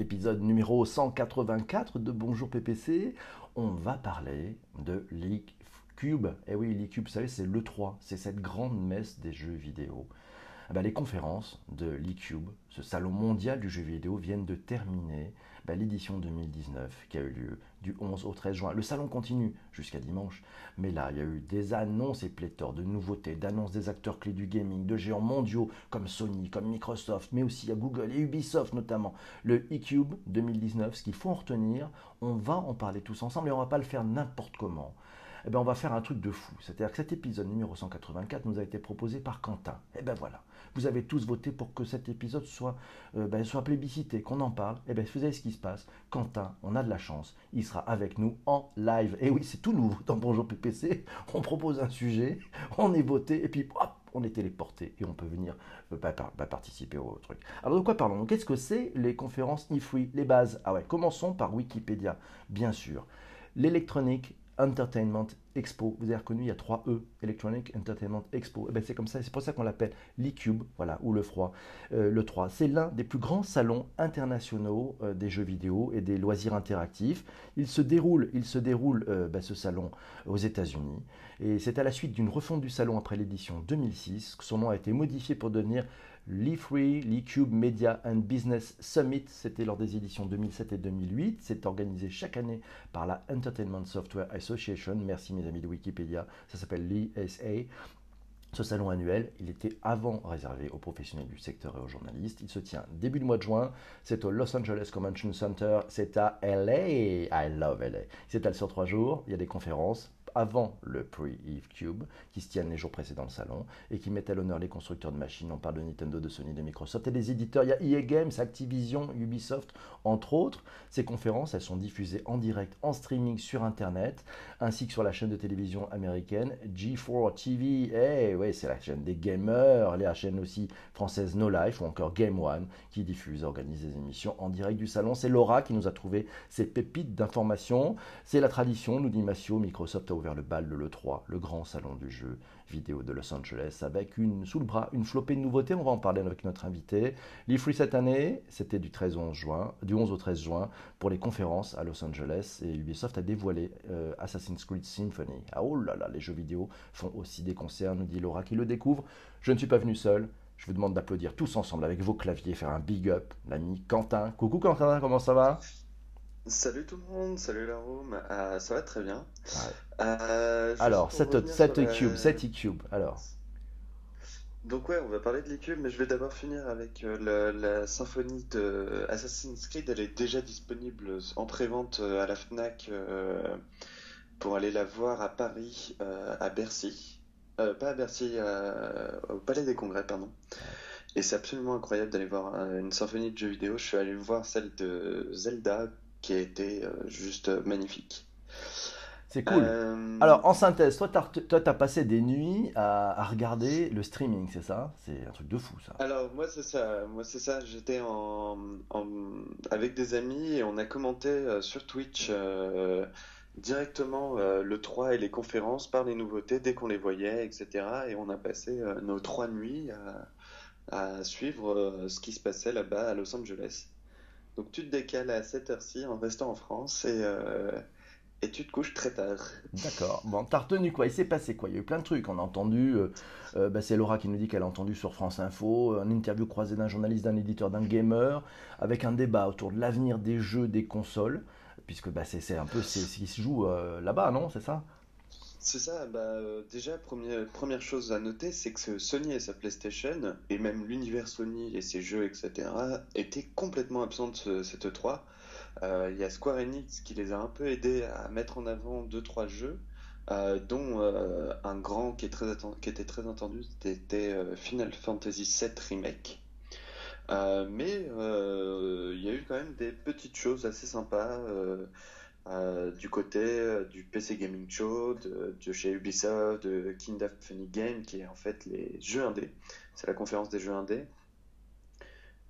épisode numéro 184 de Bonjour PPC. On va parler de l'e-cube. Et eh oui, l'e-cube, vous savez, c'est l'E3, c'est cette grande messe des jeux vidéo. Eh ben, les conférences de l'e-cube, ce salon mondial du jeu vidéo, viennent de terminer ben, l'édition 2019 qui a eu lieu du 11 au 13 juin. Le salon continue jusqu'à dimanche, mais là, il y a eu des annonces et pléthores de nouveautés, d'annonces des acteurs clés du gaming, de géants mondiaux comme Sony, comme Microsoft, mais aussi à Google et Ubisoft notamment. Le eCube 2019, ce qu'il faut en retenir, on va en parler tous ensemble et on va pas le faire n'importe comment eh ben on va faire un truc de fou. C'est-à-dire que cet épisode numéro 184 nous a été proposé par Quentin. Et eh ben voilà, vous avez tous voté pour que cet épisode soit, euh, ben, soit plébiscité, qu'on en parle. Et eh bien vous savez ce qui se passe. Quentin, on a de la chance, il sera avec nous en live. Et oui, c'est tout nouveau dans Bonjour PPC. On propose un sujet, on est voté, et puis hop, on est téléporté et on peut venir euh, bah, bah, participer au truc. Alors de quoi parlons Qu'est-ce que c'est les conférences e-free Les bases? Ah ouais, commençons par Wikipédia, bien sûr. L'électronique Entertainment Expo. Vous avez reconnu, il y a trois E, Electronic Entertainment Expo. Eh ben, c'est comme ça, c'est pour ça qu'on l'appelle l'e-cube, voilà, ou le froid, euh, le 3. C'est l'un des plus grands salons internationaux euh, des jeux vidéo et des loisirs interactifs. Il se déroule, il se déroule euh, ben, ce salon aux États-Unis. Et c'est à la suite d'une refonte du salon après l'édition 2006 que son nom a été modifié pour devenir l'e-free, l'e-cube Media and Business Summit. C'était lors des éditions 2007 et 2008. C'est organisé chaque année par la Entertainment Software Association. Merci mes amis de Wikipédia. Ça s'appelle l'ESA. Ce salon annuel, il était avant réservé aux professionnels du secteur et aux journalistes. Il se tient début du mois de juin. C'est au Los Angeles Convention Center. C'est à LA. I love LA. C'est à sur trois jours. Il y a des conférences, avant le pre-Eve Cube, qui se tiennent les jours précédents le salon, et qui mettent à l'honneur les constructeurs de machines. On parle de Nintendo, de Sony, de Microsoft, et des éditeurs. Il y a EA Games, Activision, Ubisoft, entre autres. Ces conférences, elles sont diffusées en direct, en streaming sur Internet, ainsi que sur la chaîne de télévision américaine G4 TV. Eh ouais, c'est la chaîne des gamers, la chaîne aussi française No Life, ou encore Game One, qui diffuse organise des émissions en direct du salon. C'est Laura qui nous a trouvé ces pépites d'informations. C'est la tradition, nous dit Massio, Microsoft ouvert le bal de l'E3, le grand salon du jeu vidéo de Los Angeles, avec une, sous le bras une flopée de nouveautés. On va en parler avec notre invité. L'e-Free cette année, c'était du, 13 11 juin, du 11 au 13 juin pour les conférences à Los Angeles et Ubisoft a dévoilé euh, Assassin's Creed Symphony. Ah oh là là, les jeux vidéo font aussi des concerts, nous dit Laura qui le découvre. Je ne suis pas venu seul. Je vous demande d'applaudir tous ensemble avec vos claviers, faire un big up, l'ami Quentin. Coucou Quentin, comment ça va? Salut tout le monde, salut la room, euh, ça va très bien. Euh, alors, cette, cette cube, cette e-cube, alors. Donc ouais, on va parler de l'e-cube, mais je vais d'abord finir avec euh, la, symphonie de Assassin's Creed. Elle est déjà disponible en pré-vente à la FNAC pour aller la voir à Paris, à Bercy. pas à Bercy, au Palais des Congrès, pardon. Et c'est absolument incroyable d'aller voir une symphonie de jeux vidéo. Je suis allé voir celle de Zelda qui a été euh, juste magnifique. C'est cool. Euh, Alors, en synthèse, toi, tu as, passé des nuits à, regarder le streaming, c'est ça? C'est un truc de fou, ça. Alors, moi, c'est ça. Moi, c'est ça. J'étais en, avec des amis et on a commenté euh, sur Twitch directement le 3 et les conférences par les nouveautés dès qu'on les voyait, etc. Et on a passé nos trois nuits à suivre ce qui se passait là-bas à Los Angeles. Donc tu te décales à cette heure-ci en restant en France et, euh, et tu te couches très tard. D'accord. Bon, t'as retenu quoi? Il s'est passé quoi? Il y a eu plein de trucs. On a entendu, euh, euh, bah, c'est Laura qui nous dit qu'elle a entendu sur France Info, une interview croisée d'un journaliste, d'un éditeur, d'un gamer, avec un débat autour de l'avenir des jeux, des consoles, puisque bah, c'est un peu ce qui se joue là-bas, non? C'est ça? C'est ça, bah, euh, déjà, première, première chose à noter, c'est que Sony et sa PlayStation, et même l'univers Sony et ses jeux, etc., étaient complètement absents de cette E3. Euh, il y a Square Enix qui les a un peu aidés à mettre en avant 2-3 jeux, euh, dont un grand qui, est très qui était très attendu, c'était Final Fantasy VII Remake. mais il y a eu quand même des petites choses assez sympas. Euh, du côté euh, du PC Gaming Show, de, chez Ubisoft, de Kind of Funny Game, qui est en fait les jeux indés. C'est la conférence des jeux indés.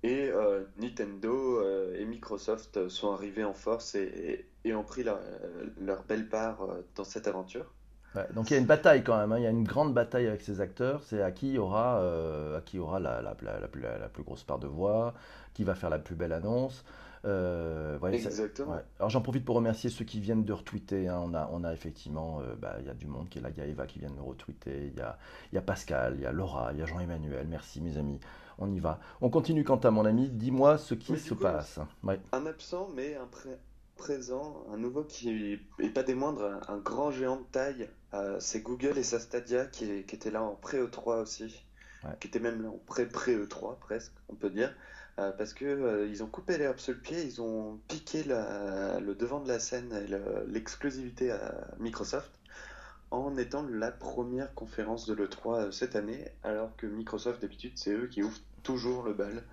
Et euh, Nintendo et Microsoft sont arrivés en force et, ont pris leur, belle part dans cette aventure. donc il y a une bataille quand même, hein. il y a une grande bataille avec ces acteurs, c'est à qui aura, qui aura la, plus, grosse part de voix, qui va faire la plus belle annonce. Euh, Exactement. Alors j'en profite pour remercier ceux qui viennent de retweeter. Hein. On, a, on a effectivement, euh, bah, il y a du monde qui est là. Il y a Eva qui vient de me retweeter. Il y a, y a Pascal, il y a Laura, il y a Jean-Emmanuel. Merci mes amis. On y va. On continue quant à mon ami. Dis-moi ce qui se passe. Un absent, mais un présent, un nouveau qui est pas des moindres, un, grand géant de taille. Euh, c'est Google et sa Stadia qui, qui était là en pré-E3 aussi. Qui était même là en pré-pré-E3 presque, on peut dire. Euh, parce que euh, ils ont coupé l'herbe sur le pied, ils ont piqué le devant de la scène et l'exclusivité à Microsoft en étant la première conférence de l'E3 euh, cette année, alors que Microsoft d'habitude c'est eux qui ouvrent toujours le bal.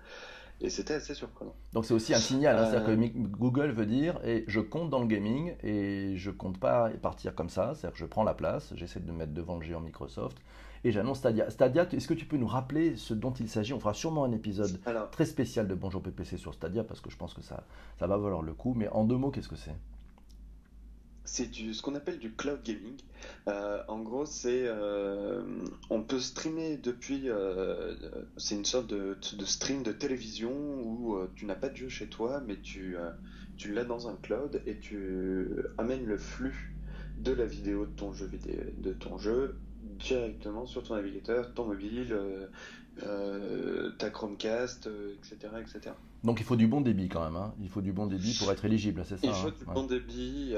Et c'était assez surprenant. Donc c'est aussi un signal, hein, c'est-à-dire que Google veut dire et je compte dans le gaming et je compte pas partir comme ça, c'est-à-dire que je prends la place, j'essaie de me mettre devant le géant Microsoft et j'annonce Stadia. Stadia, est-ce que tu peux nous rappeler ce dont il s'agit? On fera sûrement un épisode très spécial de Bonjour PPC sur Stadia parce que je pense que ça, ça va valoir le coup. Mais en deux mots, qu'est-ce que c'est? C'est ce qu'on appelle du cloud gaming. Euh, en gros, c'est euh, on peut streamer depuis. Euh, c'est une sorte de, de, stream de télévision où tu n'as pas de jeu chez toi, mais tu tu l'as dans un cloud et tu amènes le flux de la vidéo de ton jeu vidéo, de ton jeu directement sur ton navigateur, ton mobile, euh, euh, ta Chromecast, etc., euh, etc. Donc il faut du bon débit quand même, hein. il faut du bon débit pour être éligible, c'est ça Il faut hein. du bon débit,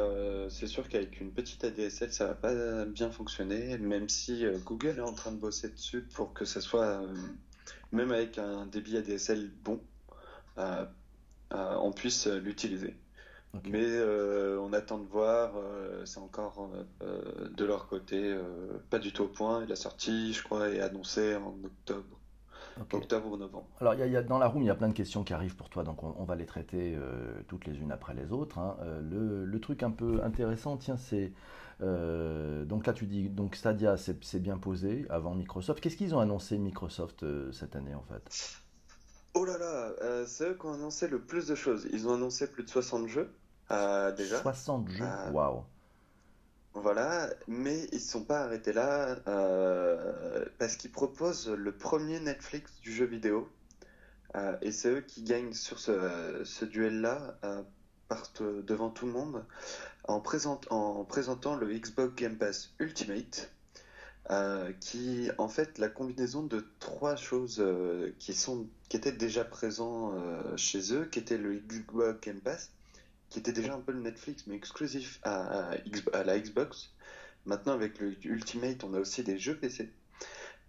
c'est sûr qu'avec une petite ADSL ça va pas bien fonctionner, même si Google est en train de bosser dessus pour que ça soit, même avec un débit ADSL bon, on puisse l'utiliser. Mais euh, on attend de voir, euh, c'est encore euh, de leur côté pas du tout au point. La sortie, je crois, est annoncée en octobre. Octobre ou novembre. Alors, y a, dans la room, il y a plein de questions qui arrivent pour toi, donc on, va les traiter toutes les unes après les autres. Hein. Le, le, truc un peu intéressant, tiens, c'est. donc là, tu dis, donc Stadia, c'est bien posé avant Microsoft. Qu'est-ce qu'ils ont annoncé Microsoft cette année en fait? Oh là là, c'est eux qui ont annoncé le plus de choses. Ils ont annoncé plus de 60 jeux. Euh, déjà. 60 jeux, euh, waouh. Voilà, mais ils ne sont pas arrêtés là euh, parce qu'ils proposent le premier Netflix du jeu vidéo. et c'est eux qui gagnent sur ce, duel-là, partent devant tout le monde, en, en présentant le Xbox Game Pass Ultimate, qui en fait la combinaison de trois choses qui, sont, qui étaient déjà présents chez eux, qui était le Xbox Game Pass, qui était déjà un peu le Netflix, mais exclusif à, la Xbox. Maintenant, avec le Ultimate, on a aussi des jeux PC.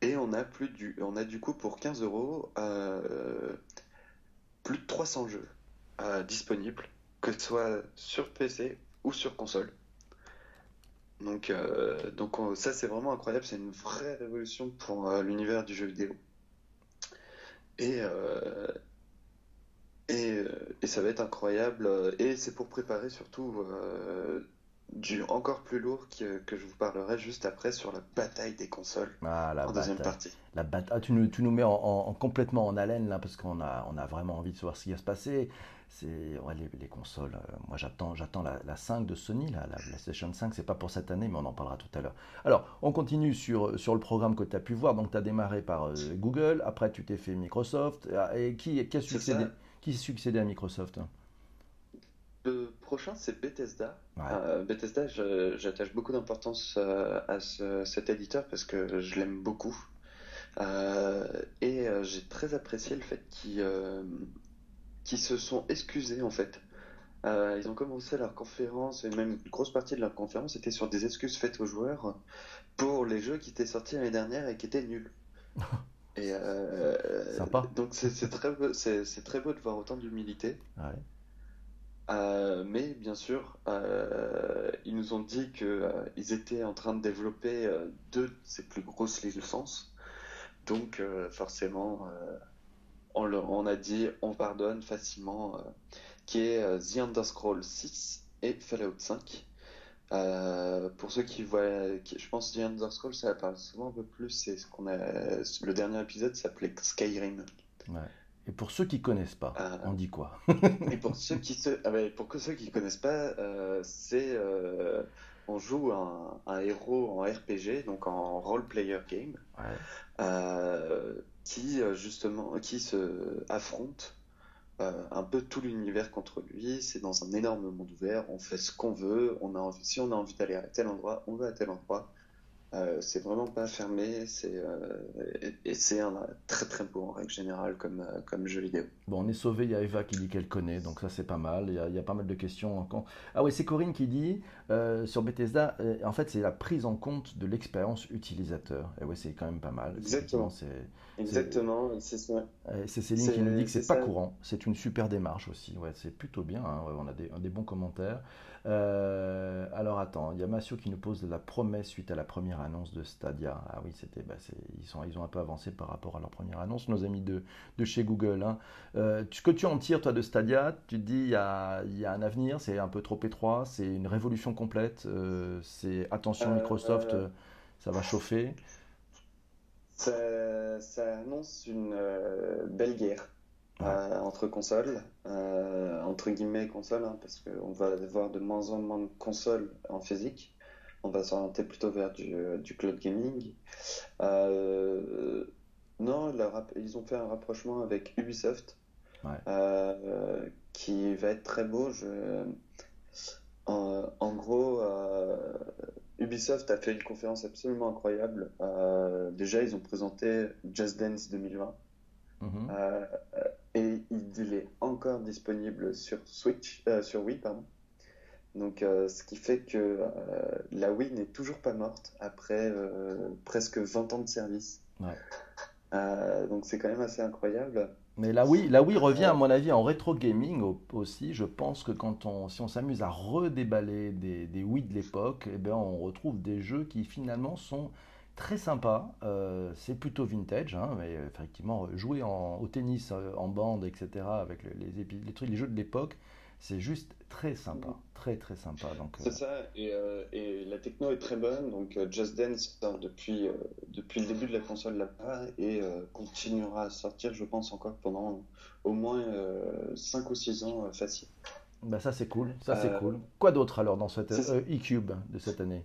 Et on a, plus du, on a du coup pour 15 euros euh, plus de 300 jeux euh, disponibles, que ce soit sur PC ou sur console. Donc, euh, donc ça c'est vraiment incroyable, c'est une vraie révolution pour l'univers du jeu vidéo. Et, et, et, ça va être incroyable. Et c'est pour préparer surtout euh, du encore plus lourd que, que, je vous parlerai juste après sur la bataille des consoles ah, la en deuxième partie. La bataille, ah, tu, nous, tu nous mets en, complètement en haleine là parce qu'on a, on a vraiment envie de savoir ce qui va se passer. C'est les, les, consoles. Euh, moi j'attends, j'attends la, la, 5 de Sony, la, la PlayStation 5. C'est pas pour cette année, mais on en parlera tout à l'heure. Alors on continue sur, sur le programme que tu as pu voir. Donc tu as démarré par euh, Google, après tu t'es fait Microsoft. Et qui, qui a succédé qui succédait à Microsoft Le prochain, c'est Bethesda. Euh, Bethesda, j'attache beaucoup d'importance euh, à cet éditeur parce que je l'aime beaucoup. Euh, et j'ai très apprécié le fait qu'ils se sont excusés en fait. ils ont commencé leur conférence, et même une grosse partie de leur conférence était sur des excuses faites aux joueurs pour les jeux qui étaient sortis l'année dernière et qui étaient nuls. Et euh, Sympa. Donc c'est très, beau, très beau de voir autant d'humilité. Euh, mais bien sûr, euh, ils nous ont dit qu'ils étaient en train de développer deux de ses plus grosses licences. Donc forcément, on, on, a dit on pardonne facilement, qui est The Underscroll 6 et Fallout 5. Euh, pour ceux qui voient, je pense The Underscroll, ça parle souvent un peu plus. C'est ce qu'on a. Le dernier épisode s'appelait Skyrim. Ouais. Et pour ceux qui connaissent pas, euh, on dit quoi? Et pour ceux qui se, ah pour que ceux qui connaissent pas, euh, c'est on joue un, un, héros en RPG, donc en role player game, ouais. qui justement qui se affronte un peu tout l'univers contre lui. C'est dans un énorme monde ouvert. On fait ce qu'on veut. On a si on a envie d'aller à tel endroit, on va à tel endroit. Euh, c'est vraiment pas fermé, c'est euh, et, c'est un très très beau en règle générale comme, euh, comme jeu vidéo. Bon, on est sauvé, il y a Eva qui dit qu'elle connaît, donc ça c'est pas mal. Il y, a, il y, a, pas mal de questions. Ah oui, c'est Corinne qui dit sur Bethesda, en fait c'est la prise en compte de l'expérience utilisateur. Et oui, c'est quand même pas mal. Exactement. Exactement, c'est C'est Céline qui nous dit que c'est pas courant. C'est une super démarche aussi. Ouais, c'est plutôt bien. Hein. on a des, des bons commentaires. Euh, alors attends, il y a Massio qui nous pose la promesse suite à la première annonce de Stadia. Ah oui, c'était, bah, ils, sont, ils ont un peu avancé par rapport à leur première annonce, nos amis de, de chez Google. Hein. Euh, ce que tu en tires, toi, de Stadia, tu te dis, il y a, y a un avenir, c'est un peu trop étroit, c'est une révolution complète, euh, c'est attention Microsoft, ça va chauffer. Ça, ça annonce une belle guerre. Euh, entre consoles, euh, entre guillemets consoles, hein, parce qu'on va avoir de moins en moins de consoles en physique. On va s'orienter plutôt vers du, du cloud gaming. Euh, non, ils ont fait un rapprochement avec Ubisoft, qui va être très beau. Je... En, en, gros, Ubisoft a fait une conférence absolument incroyable. déjà, ils ont présenté Just Dance 2020. Mhm. Euh, et il est encore disponible sur Switch, euh, sur Wii, pardon. Donc, euh, ce qui fait que la Wii n'est toujours pas morte après presque 20 ans de service. donc, c'est quand même assez incroyable. Mais la Wii, la Wii revient, à mon avis, en rétro gaming aussi. Je pense que quand on, si on s'amuse à redéballer des, des Wii de l'époque, eh ben, on retrouve des jeux qui finalement sont très sympa. Euh, c'est plutôt vintage, hein, mais effectivement, jouer au tennis euh, en bande, etc., avec les, les, trucs, les jeux de l'époque, c'est juste très sympa, très très sympa. Donc, c'est euh, ça, et, la techno est très bonne. Donc Just Dance sort depuis, depuis le début de la console là-bas et continuera à sortir, je pense, encore pendant au moins 5 ou 6 ans facile. Bah ça c'est cool, ça c'est cool. Quoi d'autre alors dans cette e-cube de cette année?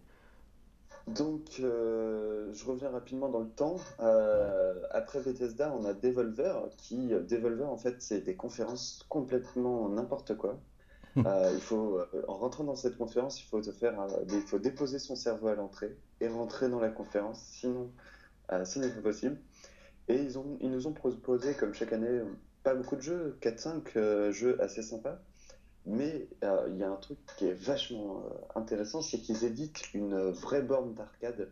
Donc, euh, je reviens rapidement dans le temps. Euh, après Bethesda, on a Devolver, qui, Devolver, en fait, c'est des conférences complètement n'importe quoi. Euh, il faut, en rentrant dans cette conférence, il faut, te faire, il faut déposer son cerveau à l'entrée et rentrer dans la conférence, sinon, ce n'est pas possible. Et ils, ont, ils nous ont proposé, comme chaque année, pas beaucoup de jeux, 4-5 jeux assez sympas. Mais euh, il y a un truc qui est vachement euh, intéressant, c'est qu'ils éditent une vraie borne d'arcade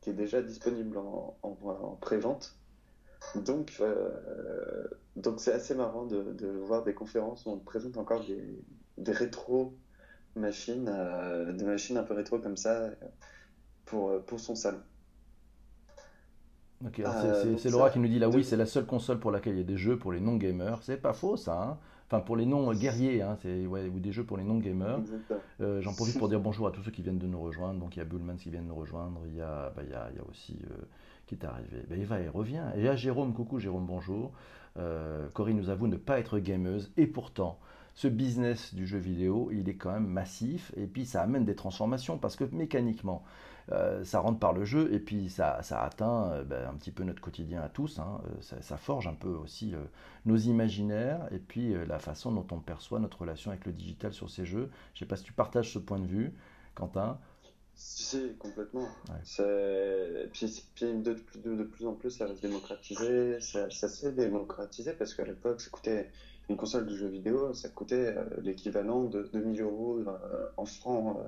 qui est déjà disponible en, en, pré-vente. Donc, euh, donc c'est assez marrant de, de, voir des conférences où on présente encore des, des rétro machines, des machines un peu rétro comme ça pour, pour son salon. c'est Laura qui nous dit là, oui, c'est la seule console pour laquelle il y a des jeux pour les non-gamers. C'est pas faux ça. Hein enfin pour les non-guerriers, hein, ouais, ou des jeux pour les non-gamers. Euh, j'en profite pour dire bonjour à tous ceux qui viennent de nous rejoindre. Donc il y a Bullman qui vient de nous rejoindre, il y a, bah, il y a, il y a aussi euh, qui est arrivé. Bah, Eva, elle revient. Et il y a Jérôme, coucou Jérôme, bonjour. Euh, Corinne nous avoue ne pas être gameuse, et pourtant, ce business du jeu vidéo, il est quand même massif, et puis ça amène des transformations, parce que mécaniquement, euh, ça rentre par le jeu et puis ça, atteint euh, ben, un petit peu notre quotidien à tous. Hein. Euh, ça, forge un peu aussi nos imaginaires et puis la façon dont on perçoit notre relation avec le digital sur ces jeux. Je ne sais pas si tu partages ce point de vue, Quentin. Si, complètement. Puis, de, plus en plus, ça va se démocratiser. Ça, s'est démocratisé parce qu'à l'époque, ça coûtait une console de jeux vidéo, ça coûtait l'équivalent de 2000 euros en francs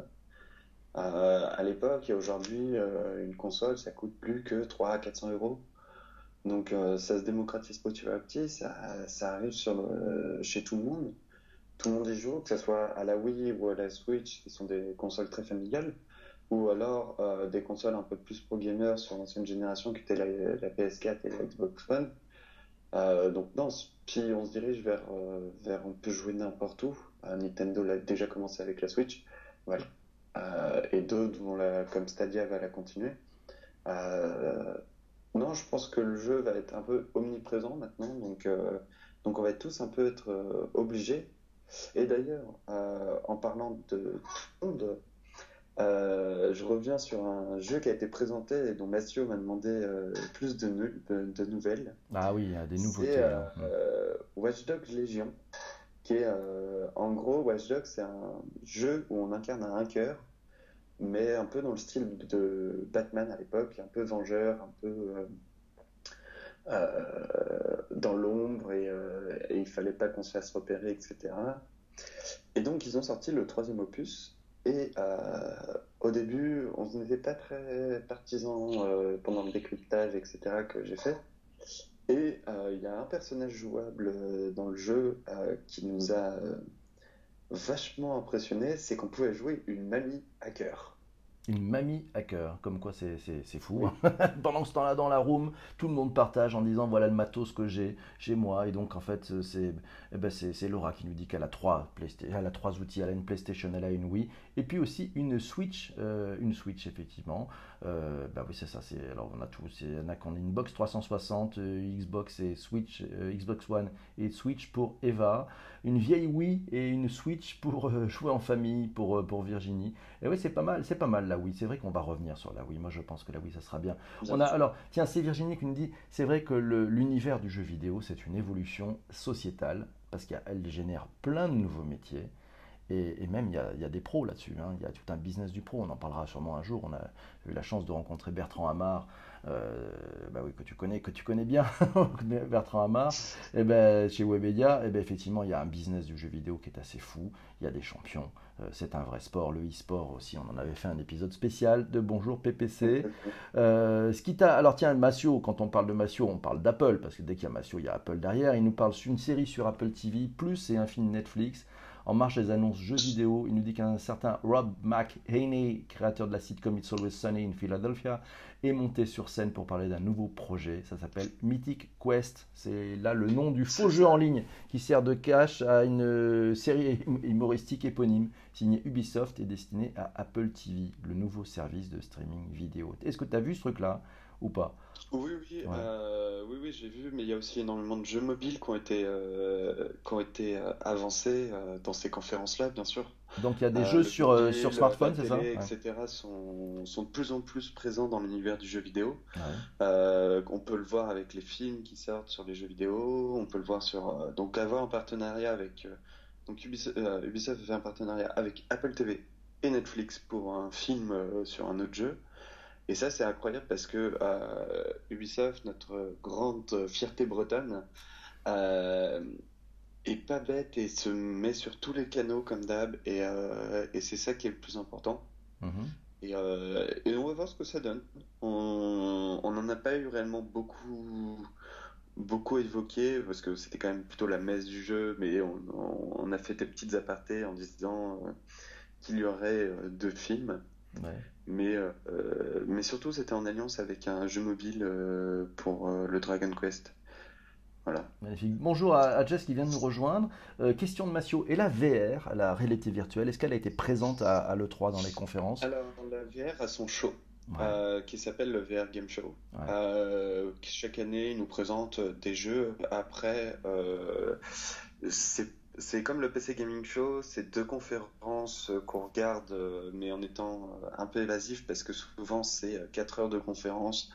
euh, à l'époque et aujourd'hui, euh, une console, ça coûte plus que 3 à 400 euros. Donc euh, ça se démocratise petit à petit, ça, arrive chez tout le monde. Tout le monde y joue, que ce soit à la Wii ou à la Switch, qui sont des consoles très familiales, ou alors des consoles un peu plus pro gamers sur l'ancienne génération qui étaient la, la, PS4 et la Xbox One. donc non, puis on se dirige vers, vers on peut jouer n'importe où. Nintendo l'a déjà commencé avec la Switch. Voilà. Euh, et d'autres vont la, comme Stadia va la continuer. Euh, non, je pense que le jeu va être un peu omniprésent maintenant, donc, euh, donc on va tous un peu être obligés. Et d'ailleurs, en parlant de monde, je reviens sur un jeu qui a été présenté et dont Mathieu m'a demandé plus de, de, nouvelles. Ah oui, il y a des nouveautés. C'est Watch Dogs Legion, qui est en gros Watch Dogs, c'est un jeu où on incarne un hacker mais un peu dans le style de Batman à l'époque, un peu vengeur, un peu euh, euh, dans l'ombre et, euh, et, il fallait pas qu'on se fasse repérer, etc. Et donc ils ont sorti le troisième opus et au début on n'était pas très partisans pendant le décryptage, etc. que j'ai fait. Et il y a un personnage jouable dans le jeu qui nous a vachement impressionné, c'est qu'on pouvait jouer une mamie hacker une mamie hacker, comme quoi c'est fou. Pendant ce temps-là, dans la room, tout le monde partage en disant voilà le matos que j'ai chez moi. Et donc, en fait, c'est eh ben, Laura qui nous dit qu'elle a, trois elle a trois outils elle a une PlayStation, elle a une Wii, et puis aussi une Switch, euh, une Switch, effectivement. Euh, bah oui, c'est ça. Alors, on a tout. Il y en a qui ont une box 360, euh, Xbox et Switch, Xbox One et Switch pour Eva, une vieille Wii et une Switch pour jouer en famille pour, pour Virginie. Et oui, c'est pas mal, c'est pas mal la Wii. C'est vrai qu'on va revenir sur la Wii. Moi, je pense que la Wii, ça sera bien. On a, alors, tiens, c'est Virginie qui nous dit c'est vrai que l'univers du jeu vidéo, c'est une évolution sociétale parce qu'elle génère plein de nouveaux métiers. Et, même, il y, a, des pros là-dessus. Hein. Il y a tout un business du pro. On en parlera sûrement un jour. On a eu la chance de rencontrer Bertrand Hamar, euh, bah oui, que tu connais, que tu connais bien, Bertrand Hamar. Et eh ben, chez Webedia, et eh ben, effectivement, il y a un business du jeu vidéo qui est assez fou. Il y a des champions. Euh, c'est un vrai sport. Le e-sport aussi, on en avait fait un épisode spécial de Bonjour PPC. Euh, ce qui t'a... Alors tiens, Massio, quand on parle de Massio, on parle d'Apple, parce que dès qu'il y a Massio, il y a Apple derrière. Il nous parle d'une série sur Apple TV, plus et un film Netflix. En marche des annonces jeux vidéo, il nous dit qu'un certain Rob McHaney, créateur de la sitcom It's Always Sunny in Philadelphia, est monté sur scène pour parler d'un nouveau projet. Ça s'appelle Mythic Quest. C'est là le nom du faux jeu en ligne qui sert de cache à une série humoristique éponyme signée Ubisoft et destinée à Apple TV, le nouveau service de streaming vidéo. Est-ce que tu as vu ce truc-là? Ou pas oui, oui, euh, oui, oui j'ai vu, mais il y a aussi énormément de jeux mobiles qui ont été, euh, qui ont été euh, avancés dans ces conférences-là, bien sûr. Donc il y a des jeux sur, sur smartphone, c'est ça? etc. Sont, sont, de plus en plus présents dans l'univers du jeu vidéo. on peut le voir avec les films qui sortent sur les jeux vidéo, on peut le voir sur... donc avoir un partenariat avec... donc Ubisoft, Ubisoft fait un partenariat avec Apple TV et Netflix pour un film sur un autre jeu. Et ça, c'est incroyable parce que euh, Ubisoft, notre grande fierté bretonne, euh, est pas bête et se met sur tous les canaux comme d'hab. Et, euh, et c'est ça qui est le plus important. Mhm. Et, et, on va voir ce que ça donne. On n'en a pas eu réellement beaucoup beaucoup évoqué parce que c'était quand même plutôt la messe du jeu, mais on, on a fait des petites apartés en disant qu'il y aurait deux films. Mais, euh, mais surtout, c'était en alliance avec un jeu mobile euh, pour euh, le Dragon Quest. Voilà. Magnifique. Bonjour à, Jess qui vient de nous rejoindre. question de Massio. Et la VR, la réalité virtuelle, est-ce qu'elle a été présente à, l'E3 dans les conférences? Alors, la VR a son show. qui s'appelle le VR Game Show. chaque année, il nous présente des jeux. Après, c'est c'est comme le PC Gaming Show, c'est deux conférences qu'on regarde, euh, mais en étant euh, un peu évasif, parce que souvent c'est 4 euh, heures de conférence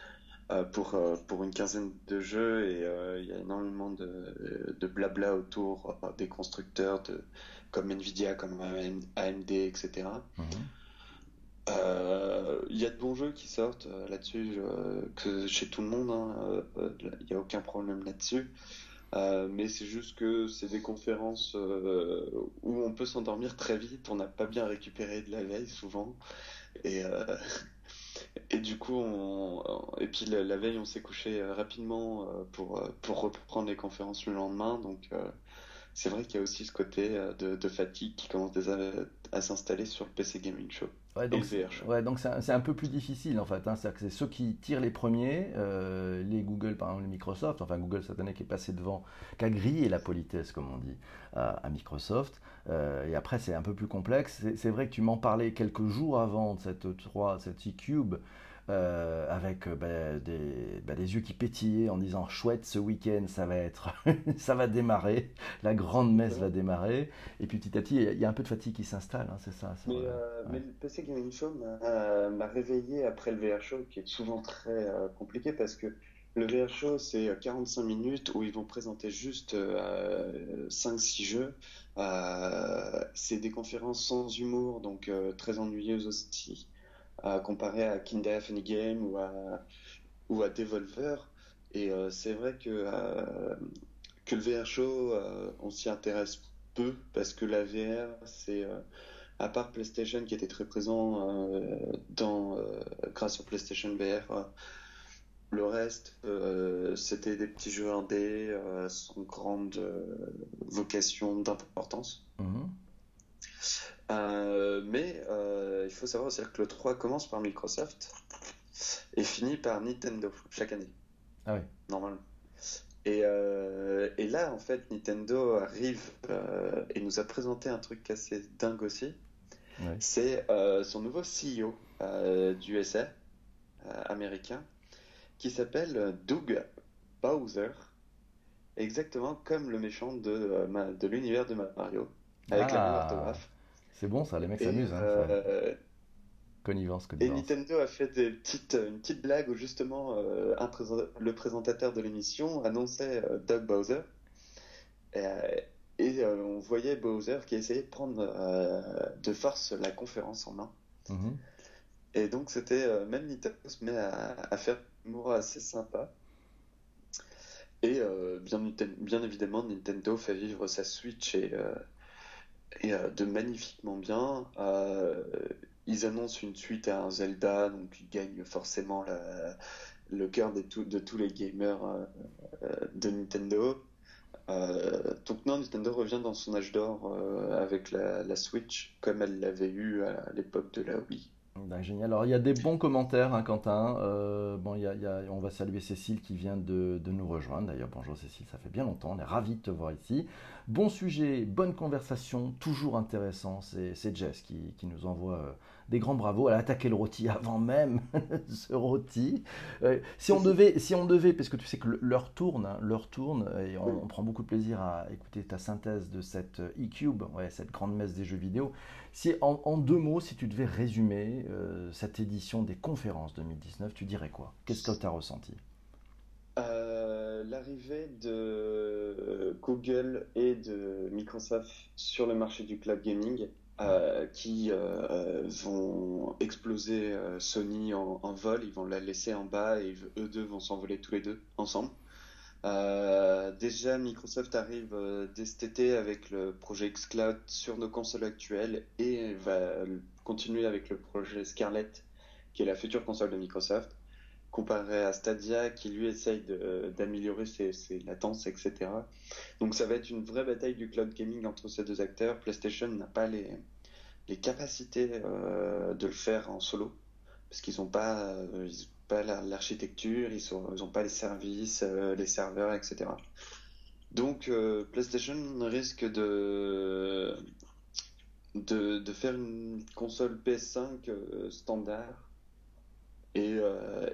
pour, pour une quinzaine de jeux, et il y a énormément de, de blabla autour des constructeurs de, comme Nvidia, comme AMD, etc. Mhm. Il y a de bons jeux qui sortent là-dessus, que chez tout le monde, hein, il n'y a aucun problème là-dessus. Euh, mais c'est juste que c'est des conférences euh, où on peut s'endormir très vite, on n'a pas bien récupéré de la veille souvent. Et, euh, et du coup, on, et puis la, veille, on s'est couché rapidement pour, pour reprendre les conférences le lendemain. Donc c'est vrai qu'il y a aussi ce côté de, fatigue qui commence déjà à s'installer sur le PC Gaming Show. Ouais, donc, ouais, donc c'est un, peu plus difficile en fait. Hein. C'est ceux qui tirent les premiers, euh, les Google, par exemple, les Microsoft, enfin Google cette année qui est passé devant, qui a grillé la politesse, comme on dit, à, Microsoft. Euh, et après, c'est un peu plus complexe. C'est vrai que tu m'en parlais quelques jours avant de cette 3, cette e-Cube. Euh, avec euh, bah, des, bah, des, yeux qui pétillaient en disant chouette ce week-end ça va être ça va démarrer. La grande messe va démarrer. Et puis petit à petit il y a un peu de fatigue qui s'installe hein, c'est ça mais, euh, mais, le PC Gaming Show m'a réveillé après le VR Show qui est souvent très compliqué parce que le VR Show c'est 45 minutes où ils vont présenter juste 5-6 jeux. C'est des conférences sans humour donc très ennuyeuses aussi comparé à Kinder Funny Game ou à, à Devolver. Et euh, c'est vrai que, euh, que le VR Show, euh, on s'y intéresse peu parce que la VR, c'est à part PlayStation qui était très présent grâce au PlayStation VR, le reste, c'était des petits jeux indés sans grande vocation d'importance. Mm-hmm. Euh, mais euh, il faut savoir aussi que le 3 commence par Microsoft et finit par Nintendo chaque année. Ah oui. Normalement. Et, euh, et, là, en fait, Nintendo arrive et nous a présenté un truc assez dingue aussi. C'est son nouveau CEO du USA américain qui s'appelle Doug Bowser, exactement comme le méchant de, de l'univers de Mario, avec la même ah. orthographe. C'est bon ça, les mecs s'amusent. Hein, euh, connivence, Et Nintendo a fait des petites, une petite blague où justement euh, un le présentateur de l'émission annonçait euh, Doug Bowser. Et, on voyait Bowser qui essayait de prendre de force la conférence en main. Mhm. Et donc c'était même Nintendo se met à, faire un humour assez sympa. Et bien, bien, évidemment, Nintendo fait vivre sa Switch et, et euh, de magnifiquement bien. Euh, ils annoncent une suite à un Zelda, donc ils gagnent forcément le cœur de, de, tous les gamers euh, de Nintendo. donc non, Nintendo revient dans son âge d'or avec la, Switch, comme elle l'avait eu à l'époque de la Wii. Ben, génial. Alors, il y a des bons commentaires, hein, Quentin. Euh, bon, on va saluer Cécile qui vient de, nous rejoindre. D'ailleurs, bonjour Cécile, ça fait bien longtemps. On est ravis de te voir ici. Bon sujet, bonne conversation, toujours intéressant. C'est Jess qui, nous envoie euh, des grands bravos. Elle a attaqué le rôti avant même ce rôti. Euh, si, on devait, si on devait, parce que tu sais que l'heure tourne, hein, l'heure tourne, et on, prend beaucoup de plaisir à écouter ta synthèse de cette e-cube, ouais, cette grande messe des jeux vidéo. Si, en, deux mots, si tu devais résumer euh, cette édition des conférences 2019, tu dirais quoi? Qu'est-ce que tu as ressenti? Euh, L'arrivée de Google et de Microsoft sur le marché du cloud gaming euh, qui vont exploser Sony en, en, vol, ils vont la laisser en bas et eux deux vont s'envoler tous les deux ensemble. Euh, déjà, Microsoft arrive euh, dès cet été avec le projet xCloud sur nos consoles actuelles et va continuer avec le projet Scarlett, qui est la future console de Microsoft, comparé à Stadia, qui lui essaye d'améliorer ses, latences, etc. Donc ça va être une vraie bataille du cloud gaming entre ces deux acteurs. PlayStation n'a pas les, capacités euh, de le faire en solo, parce qu'ils n'ont pas... Euh, pas l'architecture, ils n'ont pas les services, euh, les serveurs, etc. Donc PlayStation risque de, de, faire une console PS5 euh, standard et,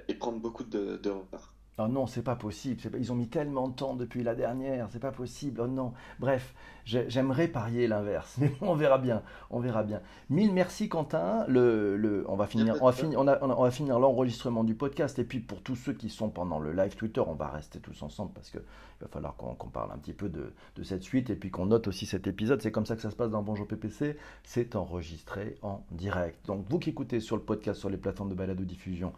et, prendre beaucoup de, de retard. Oh non, c'est pas possible. Ils ont mis tellement de temps depuis la dernière, c'est pas possible. Oh non. Bref, j'aimerais parier l'inverse, mais on verra bien. On verra bien. Mille merci Quentin. On va finir, on l'enregistrement du podcast. Et puis pour tous ceux qui sont pendant le live Twitter, on va rester tous ensemble parce qu'il va falloir qu'on parle un petit peu de, de cette suite et puis qu'on note aussi cet épisode. C'est comme ça que ça se passe dans Bonjour PPC. C'est enregistré en direct. Donc vous qui écoutez sur le podcast, sur les plateformes de balade ou diffusion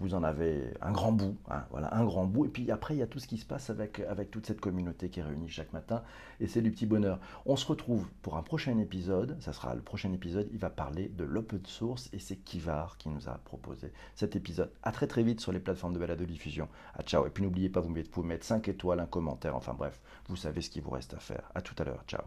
vous en avez un grand bout, hein, voilà, un grand bout. Et puis après, il y a tout ce qui se passe avec, avec toute cette communauté qui est réunie chaque matin, et c'est du petit bonheur. On se retrouve pour un prochain épisode, ça sera le prochain épisode, il va parler de l'open source, et c'est Kivar qui nous a proposé cet épisode. À très très vite sur les plateformes de balade de diffusion. À ciao, et puis n'oubliez pas, vous pouvez mettre 5 étoiles, un commentaire, enfin bref, vous savez ce qu'il vous reste à faire. À tout à l'heure, ciao.